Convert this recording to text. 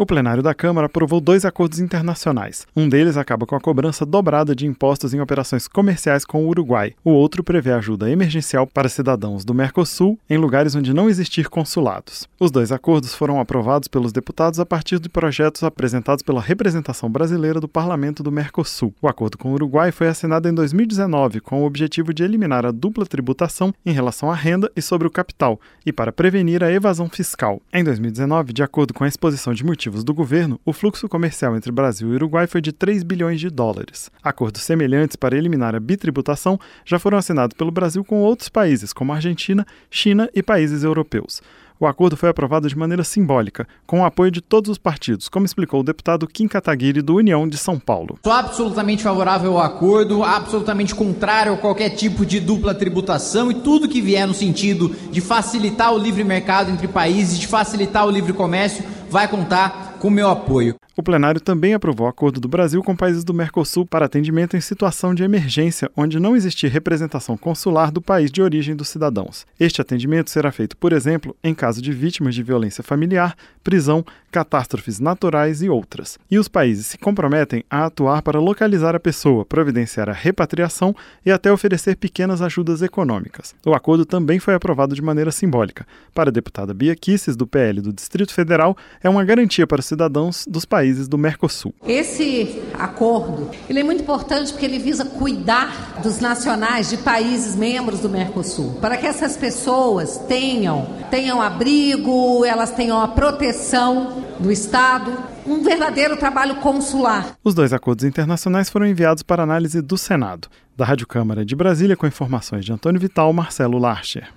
O plenário da Câmara aprovou dois acordos internacionais. Um deles acaba com a cobrança dobrada de impostos em operações comerciais com o Uruguai. O outro prevê ajuda emergencial para cidadãos do Mercosul em lugares onde não existir consulados. Os dois acordos foram aprovados pelos deputados a partir de projetos apresentados pela representação brasileira do Parlamento do Mercosul. O acordo com o Uruguai foi assinado em 2019 com o objetivo de eliminar a dupla tributação em relação à renda e sobre o capital e para prevenir a evasão fiscal. Em 2019, de acordo com a exposição de motivos do governo, o fluxo comercial entre Brasil e Uruguai foi de 3 bilhões de dólares. Acordos semelhantes para eliminar a bitributação já foram assinados pelo Brasil com outros países, como Argentina, China e países europeus. O acordo foi aprovado de maneira simbólica, com o apoio de todos os partidos, como explicou o deputado Kim Kataguiri, do União de São Paulo. Sou absolutamente favorável ao acordo, absolutamente contrário a qualquer tipo de dupla tributação e tudo que vier no sentido de facilitar o livre mercado entre países, de facilitar o livre comércio, vai contar com meu apoio. O plenário também aprovou o acordo do Brasil com países do Mercosul para atendimento em situação de emergência, onde não existir representação consular do país de origem dos cidadãos. Este atendimento será feito, por exemplo, em caso de vítimas de violência familiar, prisão, catástrofes naturais e outras. E os países se comprometem a atuar para localizar a pessoa, providenciar a repatriação e até oferecer pequenas ajudas econômicas. O acordo também foi aprovado de maneira simbólica. Para a deputada Bia Kisses, do PL do Distrito Federal, é uma garantia para cidadãos dos países do Mercosul. Esse acordo ele é muito importante porque ele visa cuidar dos nacionais de países membros do Mercosul, para que essas pessoas tenham, tenham abrigo, elas tenham a proteção do Estado, um verdadeiro trabalho consular. Os dois acordos internacionais foram enviados para análise do Senado. Da Rádio Câmara de Brasília, com informações de Antônio Vital, Marcelo Larcher.